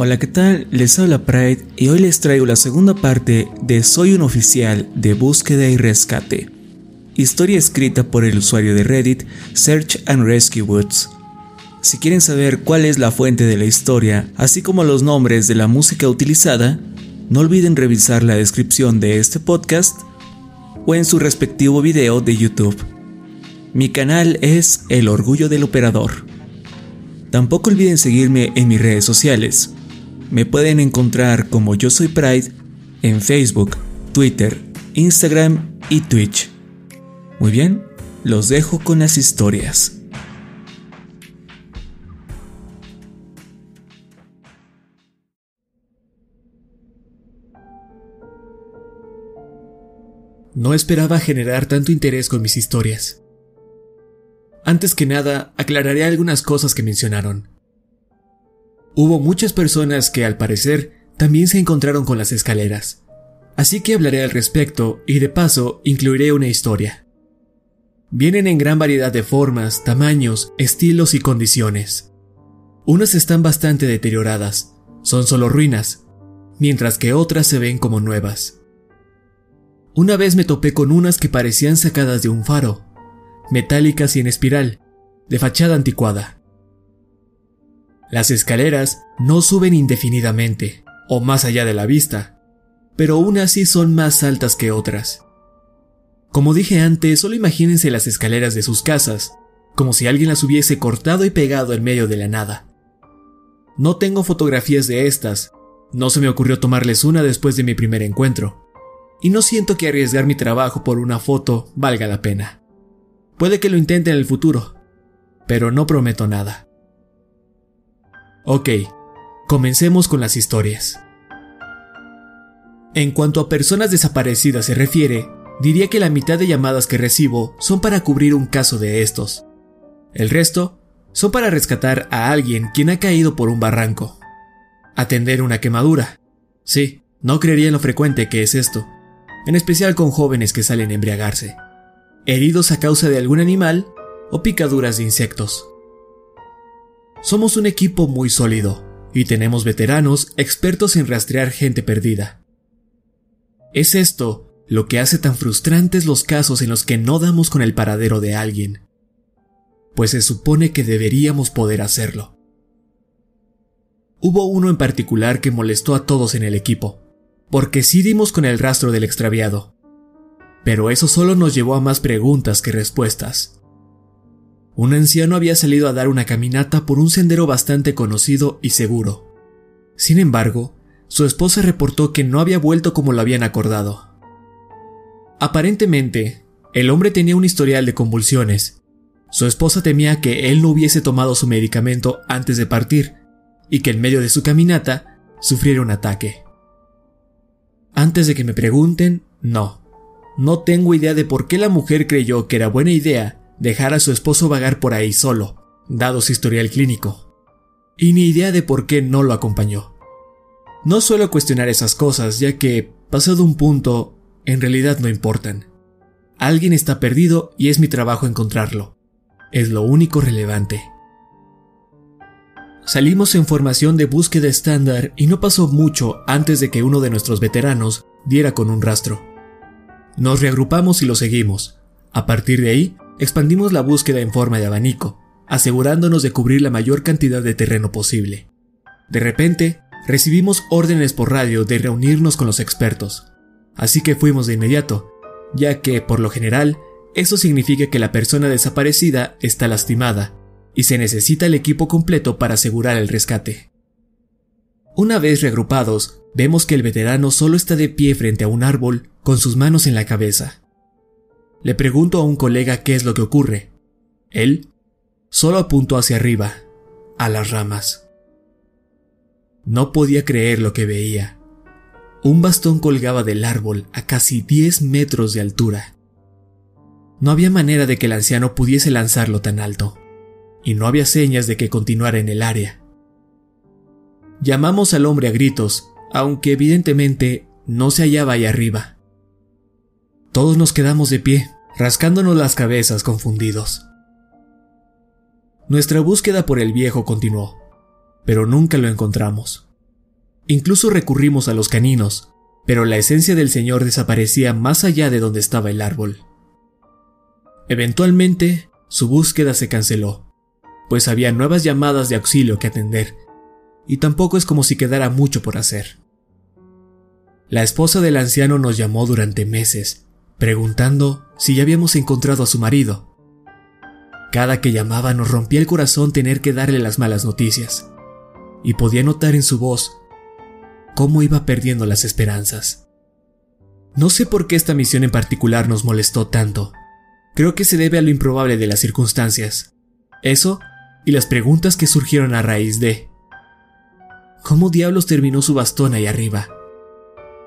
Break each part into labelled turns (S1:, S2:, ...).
S1: Hola, ¿qué tal? Les habla Pride y hoy les traigo la segunda parte de Soy un oficial de búsqueda y rescate. Historia escrita por el usuario de Reddit Search and Rescue Woods. Si quieren saber cuál es la fuente de la historia, así como los nombres de la música utilizada, no olviden revisar la descripción de este podcast o en su respectivo video de YouTube. Mi canal es El Orgullo del Operador. Tampoco olviden seguirme en mis redes sociales. Me pueden encontrar como Yo Soy Pride en Facebook, Twitter, Instagram y Twitch. Muy bien, los dejo con las historias. No esperaba generar tanto interés con mis historias. Antes que nada, aclararé algunas cosas que mencionaron. Hubo muchas personas que, al parecer, también se encontraron con las escaleras. Así que hablaré al respecto y de paso incluiré una historia. Vienen en gran variedad de formas, tamaños, estilos y condiciones. Unas están bastante deterioradas, son solo ruinas, mientras que otras se ven como nuevas. Una vez me topé con unas que parecían sacadas de un faro, metálicas y en espiral, de fachada anticuada. Las escaleras no suben indefinidamente, o más allá de la vista, pero unas sí son más altas que otras. Como dije antes, solo imagínense las escaleras de sus casas, como si alguien las hubiese cortado y pegado en medio de la nada. No tengo fotografías de estas, no se me ocurrió tomarles una después de mi primer encuentro, y no siento que arriesgar mi trabajo por una foto valga la pena. Puede que lo intente en el futuro, pero no prometo nada. Ok, comencemos con las historias. En cuanto a personas desaparecidas se refiere, diría que la mitad de llamadas que recibo son para cubrir un caso de estos. El resto son para rescatar a alguien quien ha caído por un barranco. Atender una quemadura. Sí, no creería en lo frecuente que es esto, en especial con jóvenes que salen a embriagarse. Heridos a causa de algún animal o picaduras de insectos. Somos un equipo muy sólido y tenemos veteranos expertos en rastrear gente perdida. Es esto lo que hace tan frustrantes los casos en los que no damos con el paradero de alguien, pues se supone que deberíamos poder hacerlo. Hubo uno en particular que molestó a todos en el equipo, porque sí dimos con el rastro del extraviado, pero eso solo nos llevó a más preguntas que respuestas. Un anciano había salido a dar una caminata por un sendero bastante conocido y seguro. Sin embargo, su esposa reportó que no había vuelto como lo habían acordado. Aparentemente, el hombre tenía un historial de convulsiones. Su esposa temía que él no hubiese tomado su medicamento antes de partir y que en medio de su caminata sufriera un ataque. Antes de que me pregunten, no. No tengo idea de por qué la mujer creyó que era buena idea dejar a su esposo vagar por ahí solo, dado su historial clínico, y ni idea de por qué no lo acompañó. No suelo cuestionar esas cosas, ya que, pasado un punto, en realidad no importan. Alguien está perdido y es mi trabajo encontrarlo. Es lo único relevante. Salimos en formación de búsqueda estándar y no pasó mucho antes de que uno de nuestros veteranos diera con un rastro. Nos reagrupamos y lo seguimos. A partir de ahí, expandimos la búsqueda en forma de abanico, asegurándonos de cubrir la mayor cantidad de terreno posible. De repente, recibimos órdenes por radio de reunirnos con los expertos, así que fuimos de inmediato, ya que, por lo general, eso significa que la persona desaparecida está lastimada y se necesita el equipo completo para asegurar el rescate. Una vez reagrupados, vemos que el veterano solo está de pie frente a un árbol con sus manos en la cabeza. Le pregunto a un colega qué es lo que ocurre. Él solo apuntó hacia arriba, a las ramas. No podía creer lo que veía. Un bastón colgaba del árbol a casi 10 metros de altura. No había manera de que el anciano pudiese lanzarlo tan alto, y no había señas de que continuara en el área. Llamamos al hombre a gritos, aunque evidentemente no se hallaba ahí arriba. Todos nos quedamos de pie, rascándonos las cabezas confundidos. Nuestra búsqueda por el viejo continuó, pero nunca lo encontramos. Incluso recurrimos a los caninos, pero la esencia del señor desaparecía más allá de donde estaba el árbol. Eventualmente, su búsqueda se canceló, pues había nuevas llamadas de auxilio que atender, y tampoco es como si quedara mucho por hacer. La esposa del anciano nos llamó durante meses, preguntando si ya habíamos encontrado a su marido. Cada que llamaba nos rompía el corazón tener que darle las malas noticias, y podía notar en su voz cómo iba perdiendo las esperanzas. No sé por qué esta misión en particular nos molestó tanto. Creo que se debe a lo improbable de las circunstancias. Eso y las preguntas que surgieron a raíz de... ¿Cómo diablos terminó su bastón ahí arriba?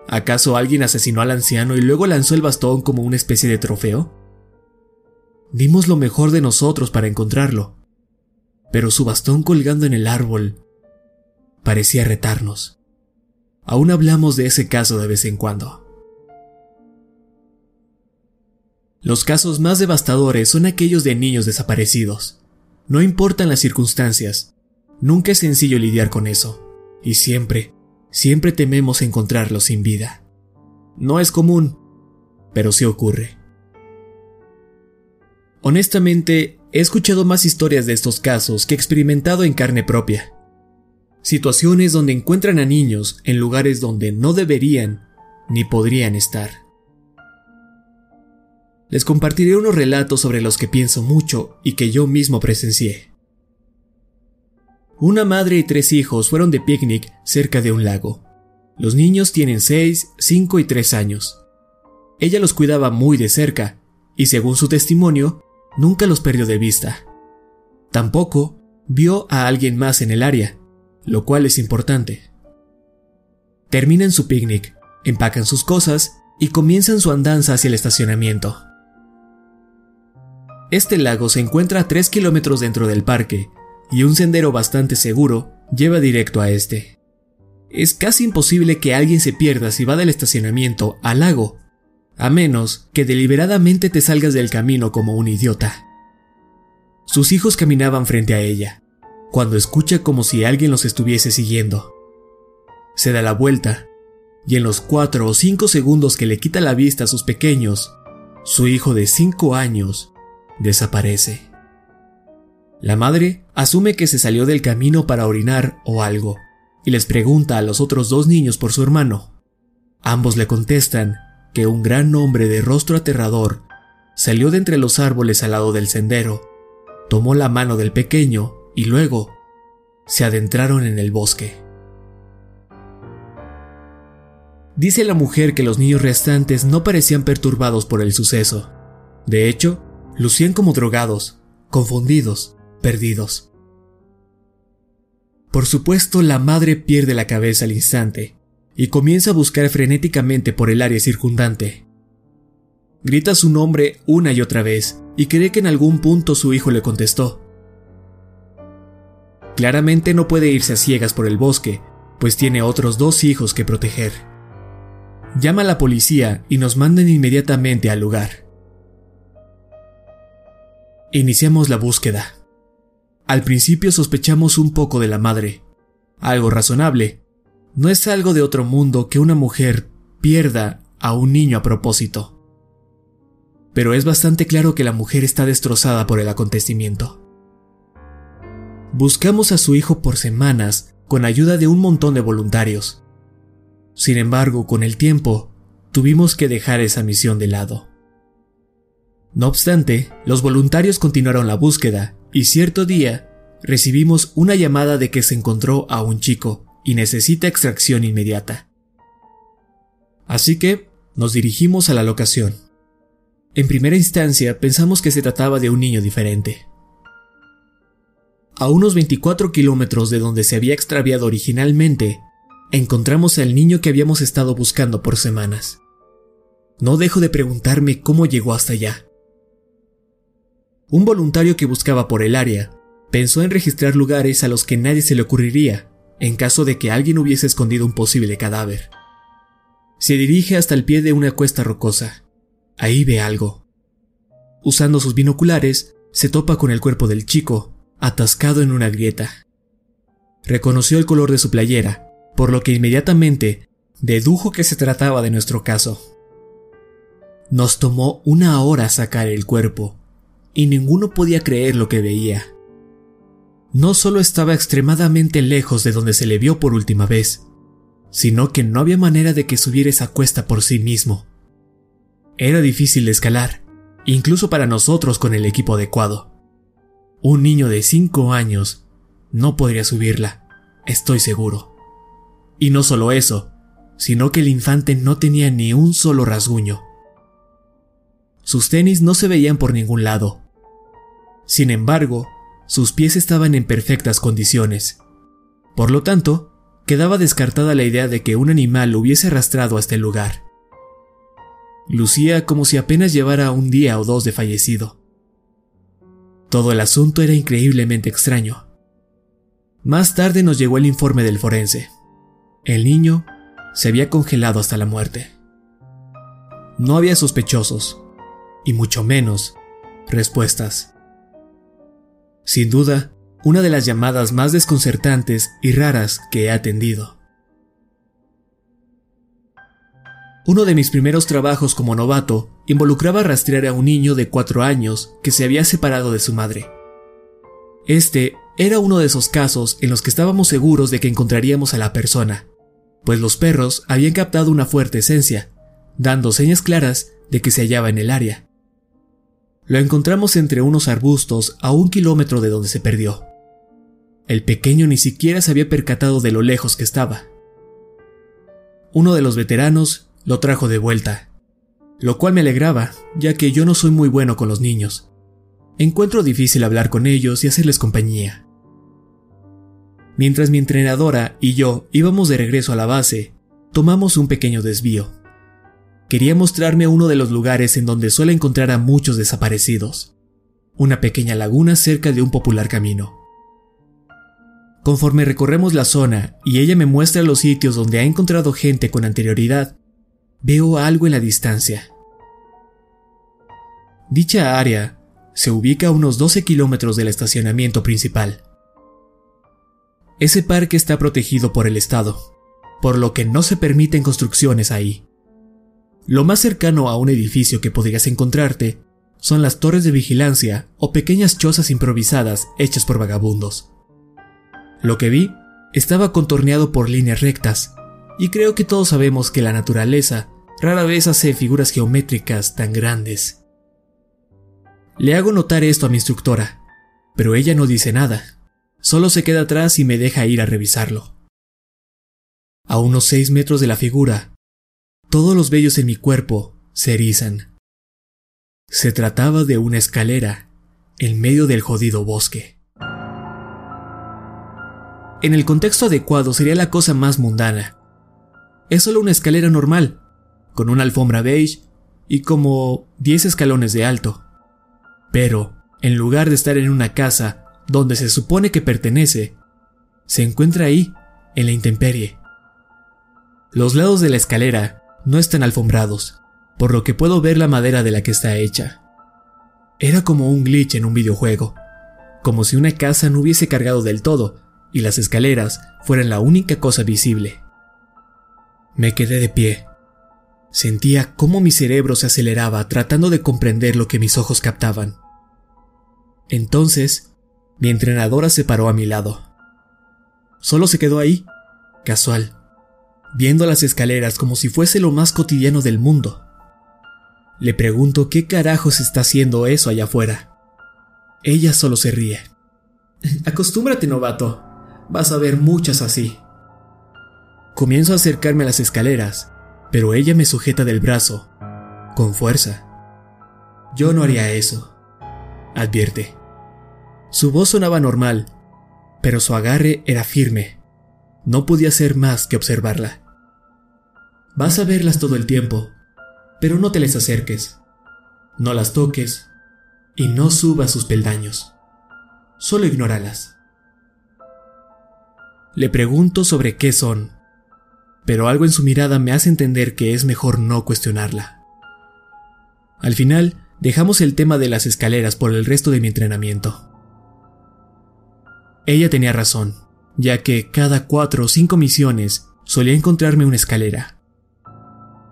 S1: ¿Acaso alguien asesinó al anciano y luego lanzó el bastón como una especie de trofeo? Dimos lo mejor de nosotros para encontrarlo, pero su bastón colgando en el árbol parecía retarnos. Aún hablamos de ese caso de vez en cuando. Los casos más devastadores son aquellos de niños desaparecidos. No importan las circunstancias, nunca es sencillo lidiar con eso, y siempre, siempre tememos encontrarlos sin vida. No es común, pero sí ocurre. Honestamente, he escuchado más historias de estos casos que he experimentado en carne propia. Situaciones donde encuentran a niños en lugares donde no deberían ni podrían estar. Les compartiré unos relatos sobre los que pienso mucho y que yo mismo presencié. Una madre y tres hijos fueron de picnic cerca de un lago. Los niños tienen 6, 5 y 3 años. Ella los cuidaba muy de cerca y según su testimonio, nunca los perdió de vista. Tampoco vio a alguien más en el área, lo cual es importante. Terminan su picnic, empacan sus cosas y comienzan su andanza hacia el estacionamiento. Este lago se encuentra a 3 kilómetros dentro del parque y un sendero bastante seguro lleva directo a este. Es casi imposible que alguien se pierda si va del estacionamiento al lago a menos que deliberadamente te salgas del camino como un idiota. Sus hijos caminaban frente a ella, cuando escucha como si alguien los estuviese siguiendo. Se da la vuelta, y en los cuatro o cinco segundos que le quita la vista a sus pequeños, su hijo de cinco años desaparece. La madre asume que se salió del camino para orinar o algo, y les pregunta a los otros dos niños por su hermano. Ambos le contestan que un gran hombre de rostro aterrador salió de entre los árboles al lado del sendero, tomó la mano del pequeño y luego se adentraron en el bosque. Dice la mujer que los niños restantes no parecían perturbados por el suceso. De hecho, lucían como drogados, confundidos, perdidos. Por supuesto, la madre pierde la cabeza al instante y comienza a buscar frenéticamente por el área circundante. Grita su nombre una y otra vez y cree que en algún punto su hijo le contestó. Claramente no puede irse a ciegas por el bosque, pues tiene otros dos hijos que proteger. Llama a la policía y nos mandan inmediatamente al lugar. Iniciamos la búsqueda. Al principio sospechamos un poco de la madre. Algo razonable. No es algo de otro mundo que una mujer pierda a un niño a propósito. Pero es bastante claro que la mujer está destrozada por el acontecimiento. Buscamos a su hijo por semanas con ayuda de un montón de voluntarios. Sin embargo, con el tiempo, tuvimos que dejar esa misión de lado. No obstante, los voluntarios continuaron la búsqueda y cierto día recibimos una llamada de que se encontró a un chico y necesita extracción inmediata. Así que nos dirigimos a la locación. En primera instancia pensamos que se trataba de un niño diferente. A unos 24 kilómetros de donde se había extraviado originalmente, encontramos al niño que habíamos estado buscando por semanas. No dejo de preguntarme cómo llegó hasta allá. Un voluntario que buscaba por el área pensó en registrar lugares a los que nadie se le ocurriría en caso de que alguien hubiese escondido un posible cadáver. Se dirige hasta el pie de una cuesta rocosa. Ahí ve algo. Usando sus binoculares, se topa con el cuerpo del chico, atascado en una grieta. Reconoció el color de su playera, por lo que inmediatamente dedujo que se trataba de nuestro caso. Nos tomó una hora sacar el cuerpo, y ninguno podía creer lo que veía. No solo estaba extremadamente lejos de donde se le vio por última vez, sino que no había manera de que subiera esa cuesta por sí mismo. Era difícil de escalar, incluso para nosotros con el equipo adecuado. Un niño de 5 años no podría subirla, estoy seguro. Y no solo eso, sino que el infante no tenía ni un solo rasguño. Sus tenis no se veían por ningún lado. Sin embargo, sus pies estaban en perfectas condiciones. Por lo tanto, quedaba descartada la idea de que un animal lo hubiese arrastrado hasta el lugar. Lucía como si apenas llevara un día o dos de fallecido. Todo el asunto era increíblemente extraño. Más tarde nos llegó el informe del forense. El niño se había congelado hasta la muerte. No había sospechosos, y mucho menos respuestas. Sin duda, una de las llamadas más desconcertantes y raras que he atendido. Uno de mis primeros trabajos como novato involucraba rastrear a un niño de cuatro años que se había separado de su madre. Este era uno de esos casos en los que estábamos seguros de que encontraríamos a la persona, pues los perros habían captado una fuerte esencia, dando señas claras de que se hallaba en el área. Lo encontramos entre unos arbustos a un kilómetro de donde se perdió. El pequeño ni siquiera se había percatado de lo lejos que estaba. Uno de los veteranos lo trajo de vuelta, lo cual me alegraba, ya que yo no soy muy bueno con los niños. Encuentro difícil hablar con ellos y hacerles compañía. Mientras mi entrenadora y yo íbamos de regreso a la base, tomamos un pequeño desvío. Quería mostrarme uno de los lugares en donde suele encontrar a muchos desaparecidos, una pequeña laguna cerca de un popular camino. Conforme recorremos la zona y ella me muestra los sitios donde ha encontrado gente con anterioridad, veo algo en la distancia. Dicha área se ubica a unos 12 kilómetros del estacionamiento principal. Ese parque está protegido por el Estado, por lo que no se permiten construcciones ahí. Lo más cercano a un edificio que podrías encontrarte son las torres de vigilancia o pequeñas chozas improvisadas hechas por vagabundos. Lo que vi estaba contorneado por líneas rectas, y creo que todos sabemos que la naturaleza rara vez hace figuras geométricas tan grandes. Le hago notar esto a mi instructora, pero ella no dice nada, solo se queda atrás y me deja ir a revisarlo. A unos seis metros de la figura, todos los vellos en mi cuerpo se erizan. Se trataba de una escalera en medio del jodido bosque. En el contexto adecuado sería la cosa más mundana, es solo una escalera normal, con una alfombra beige y como 10 escalones de alto. Pero, en lugar de estar en una casa donde se supone que pertenece, se encuentra ahí, en la intemperie. Los lados de la escalera no están alfombrados, por lo que puedo ver la madera de la que está hecha. Era como un glitch en un videojuego, como si una casa no hubiese cargado del todo y las escaleras fueran la única cosa visible. Me quedé de pie. Sentía cómo mi cerebro se aceleraba tratando de comprender lo que mis ojos captaban. Entonces, mi entrenadora se paró a mi lado. Solo se quedó ahí, casual, viendo las escaleras como si fuese lo más cotidiano del mundo. Le pregunto qué carajos está haciendo eso allá afuera. Ella solo se ríe. Acostúmbrate, novato. Vas a ver muchas así. Comienzo a acercarme a las escaleras, pero ella me sujeta del brazo, con fuerza. Yo no haría eso, advierte. Su voz sonaba normal, pero su agarre era firme. No podía hacer más que observarla. Vas a verlas todo el tiempo, pero no te les acerques. No las toques y no subas sus peldaños. Solo ignóralas. Le pregunto sobre qué son, pero algo en su mirada me hace entender que es mejor no cuestionarla. Al final, dejamos el tema de las escaleras por el resto de mi entrenamiento. Ella tenía razón, ya que cada cuatro o cinco misiones solía encontrarme una escalera.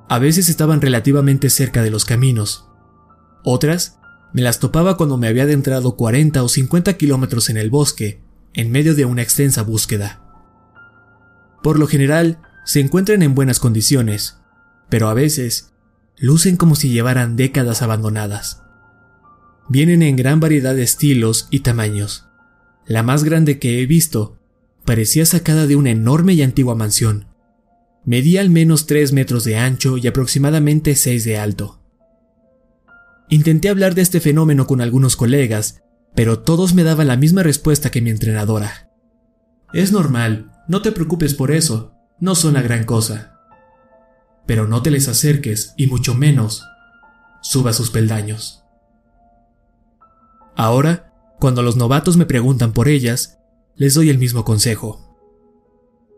S1: A veces estaban relativamente cerca de los caminos. Otras me las topaba cuando me había adentrado 40 o 50 kilómetros en el bosque, en medio de una extensa búsqueda. Por lo general, se encuentran en buenas condiciones, pero a veces lucen como si llevaran décadas abandonadas. Vienen en gran variedad de estilos y tamaños. La más grande que he visto parecía sacada de una enorme y antigua mansión, Medía al menos 3 metros de ancho y aproximadamente 6 de alto. Intenté hablar de este fenómeno con algunos colegas, pero todos me daban la misma respuesta que mi entrenadora. Es normal, no te preocupes por eso, no son la gran cosa. Pero no te les acerques y mucho menos suba sus peldaños. Ahora, cuando los novatos me preguntan por ellas, les doy el mismo consejo.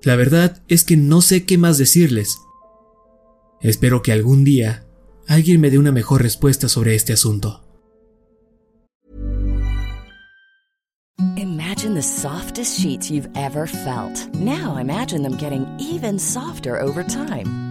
S1: La verdad es que no sé qué más decirles. Espero que algún día alguien me dé una mejor respuesta sobre este asunto.
S2: Imagine the softest sheets you've ever felt. Now imagine them getting even softer over time.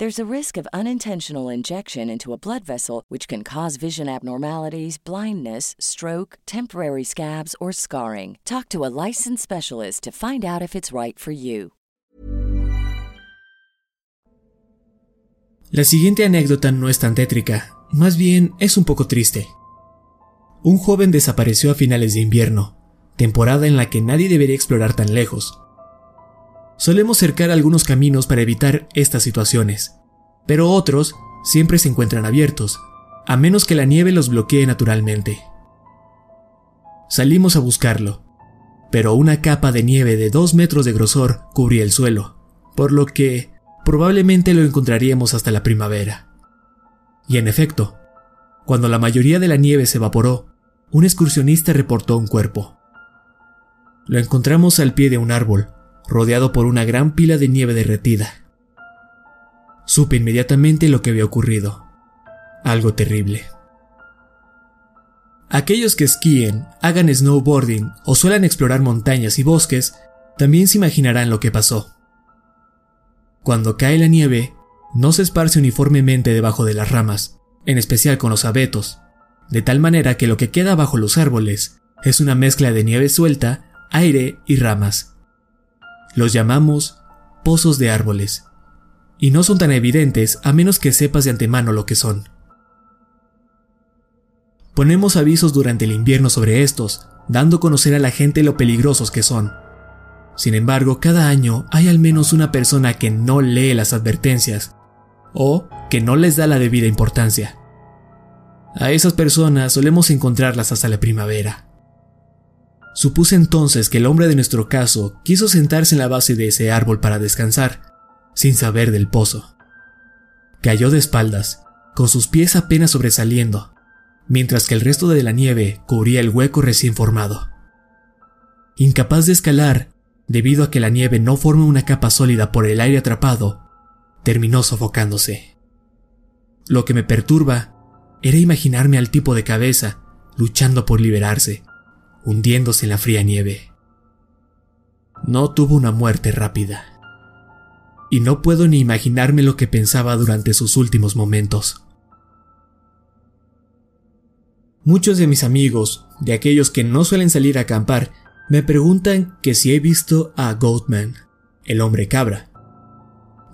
S2: There's a risk of unintentional injection into a blood vessel, which can cause vision abnormalities, blindness, stroke, temporary scabs, or scarring. Talk to a licensed specialist to find out if it's right for you.
S1: La siguiente anécdota no es tan tétrica, más bien es un poco triste. Un joven desapareció a finales de invierno, temporada en la que nadie debería explorar tan lejos. Solemos cercar algunos caminos para evitar estas situaciones, pero otros siempre se encuentran abiertos, a menos que la nieve los bloquee naturalmente. Salimos a buscarlo, pero una capa de nieve de dos metros de grosor cubría el suelo, por lo que probablemente lo encontraríamos hasta la primavera. Y en efecto, cuando la mayoría de la nieve se evaporó, un excursionista reportó un cuerpo. Lo encontramos al pie de un árbol, rodeado por una gran pila de nieve derretida. Supe inmediatamente lo que había ocurrido. Algo terrible. Aquellos que esquíen, hagan snowboarding o suelen explorar montañas y bosques, también se imaginarán lo que pasó. Cuando cae la nieve, no se esparce uniformemente debajo de las ramas, en especial con los abetos, de tal manera que lo que queda bajo los árboles es una mezcla de nieve suelta aire y ramas. Los llamamos pozos de árboles, y no son tan evidentes a menos que sepas de antemano lo que son. Ponemos avisos durante el invierno sobre estos, dando a conocer a la gente lo peligrosos que son. Sin embargo, cada año hay al menos una persona que no lee las advertencias o que no les da la debida importancia. A esas personas solemos encontrarlas hasta la primavera. Supuse entonces que el hombre de nuestro caso quiso sentarse en la base de ese árbol para descansar, sin saber del pozo. Cayó de espaldas, con sus pies apenas sobresaliendo, mientras que el resto de la nieve cubría el hueco recién formado. Incapaz de escalar, debido a que la nieve no forma una capa sólida por el aire atrapado, terminó sofocándose. Lo que me perturba era imaginarme al tipo de cabeza luchando por liberarse, hundiéndose en la fría nieve. No tuvo una muerte rápida. Y no puedo ni imaginarme lo que pensaba durante sus últimos momentos. Muchos de mis amigos, de aquellos que no suelen salir a acampar, me preguntan que si he visto a Goatman, el hombre cabra.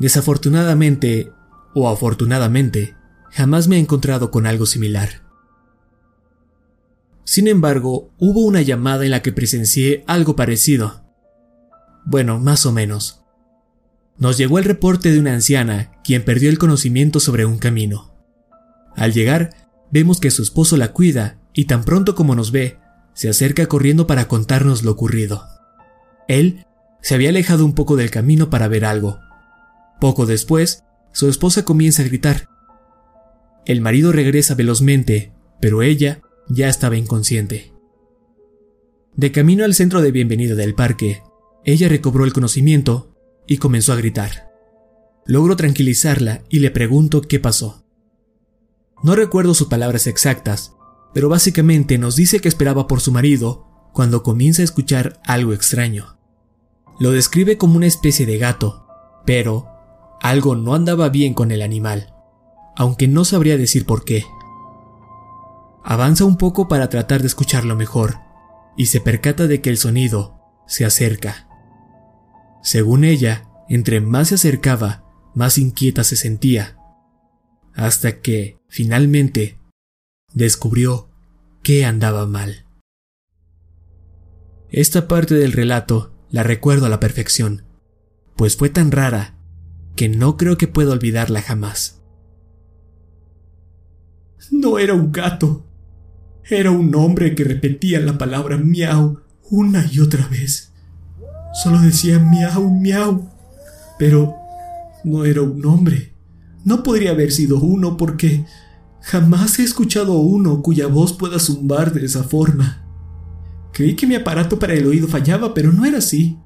S1: Desafortunadamente, o afortunadamente, jamás me he encontrado con algo similar. Sin embargo, hubo una llamada en la que presencié algo parecido. Bueno, más o menos. Nos llegó el reporte de una anciana quien perdió el conocimiento sobre un camino. Al llegar, vemos que su esposo la cuida y tan pronto como nos ve, se acerca corriendo para contarnos lo ocurrido. Él se había alejado un poco del camino para ver algo. Poco después, su esposa comienza a gritar. El marido regresa velozmente, pero ella ya estaba inconsciente. De camino al centro de bienvenida del parque, ella recobró el conocimiento y comenzó a gritar. Logro tranquilizarla y le pregunto qué pasó. No recuerdo sus palabras exactas, pero básicamente nos dice que esperaba por su marido cuando comienza a escuchar algo extraño. Lo describe como una especie de gato, pero algo no andaba bien con el animal, aunque no sabría decir por qué. Avanza un poco para tratar de escucharlo mejor y se percata de que el sonido se acerca. Según ella, entre más se acercaba, más inquieta se sentía, hasta que, finalmente, descubrió que andaba mal. Esta parte del relato la recuerdo a la perfección, pues fue tan rara que no creo que pueda olvidarla jamás.
S3: No era un gato, era un hombre que repetía la palabra miau una y otra vez. Solo decía miau, miau. Pero no era un hombre. No podría haber sido uno porque jamás he escuchado uno cuya voz pueda zumbar de esa forma. Creí que mi aparato para el oído fallaba, pero no era así.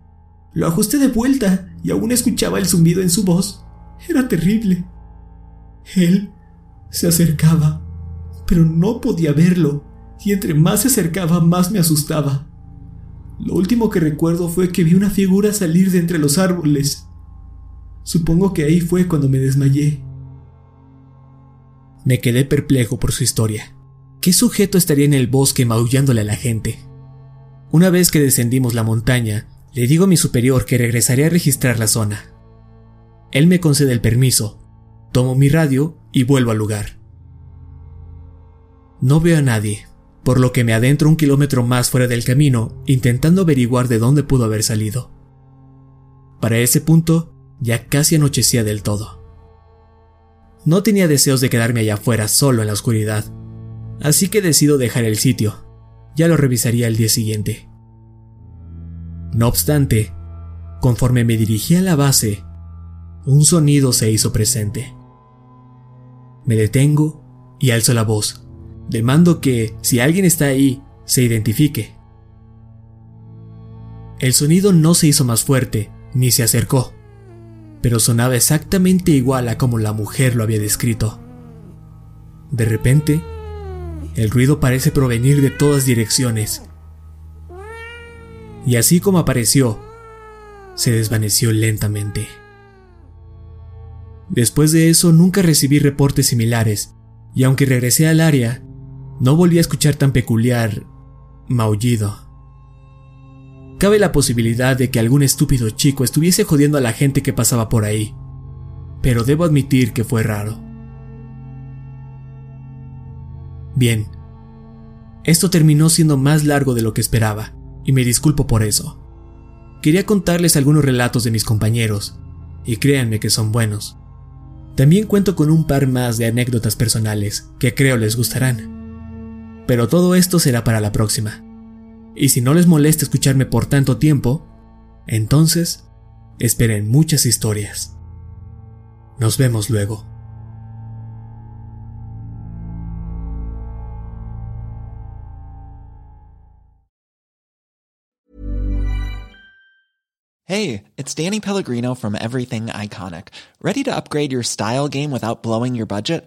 S3: Lo ajusté de vuelta y aún escuchaba el zumbido en su voz. Era terrible. Él se acercaba, pero no podía verlo y entre más se acercaba más me asustaba. Lo último que recuerdo fue que vi una figura salir de entre los árboles. Supongo que ahí fue cuando me desmayé.
S1: Me quedé perplejo por su historia. ¿Qué sujeto estaría en el bosque maullándole a la gente? Una vez que descendimos la montaña, le digo a mi superior que regresaré a registrar la zona. Él me concede el permiso, tomo mi radio y vuelvo al lugar. No veo a nadie, por lo que me adentro un kilómetro más fuera del camino intentando averiguar de dónde pudo haber salido. Para ese punto ya casi anochecía del todo. No tenía deseos de quedarme allá afuera solo en la oscuridad, así que decido dejar el sitio. Ya lo revisaría el día siguiente. No obstante, conforme me dirigía a la base, un sonido se hizo presente. Me detengo y alzo la voz Demando que, si alguien está ahí, se identifique. El sonido no se hizo más fuerte, ni se acercó, pero sonaba exactamente igual a como la mujer lo había descrito. De repente, el ruido parece provenir de todas direcciones. Y así como apareció, se desvaneció lentamente. Después de eso nunca recibí reportes similares, y aunque regresé al área, no volví a escuchar tan peculiar maullido. Cabe la posibilidad de que algún estúpido chico estuviese jodiendo a la gente que pasaba por ahí, pero debo admitir que fue raro. Bien, esto terminó siendo más largo de lo que esperaba, y me disculpo por eso. Quería contarles algunos relatos de mis compañeros, y créanme que son buenos. También cuento con un par más de anécdotas personales que creo les gustarán. Pero todo esto será para la próxima. Y si no les molesta escucharme por tanto tiempo, entonces esperen muchas historias. Nos vemos luego.
S4: Hey, it's Danny Pellegrino from Everything Iconic. Ready to upgrade your style game without blowing your budget?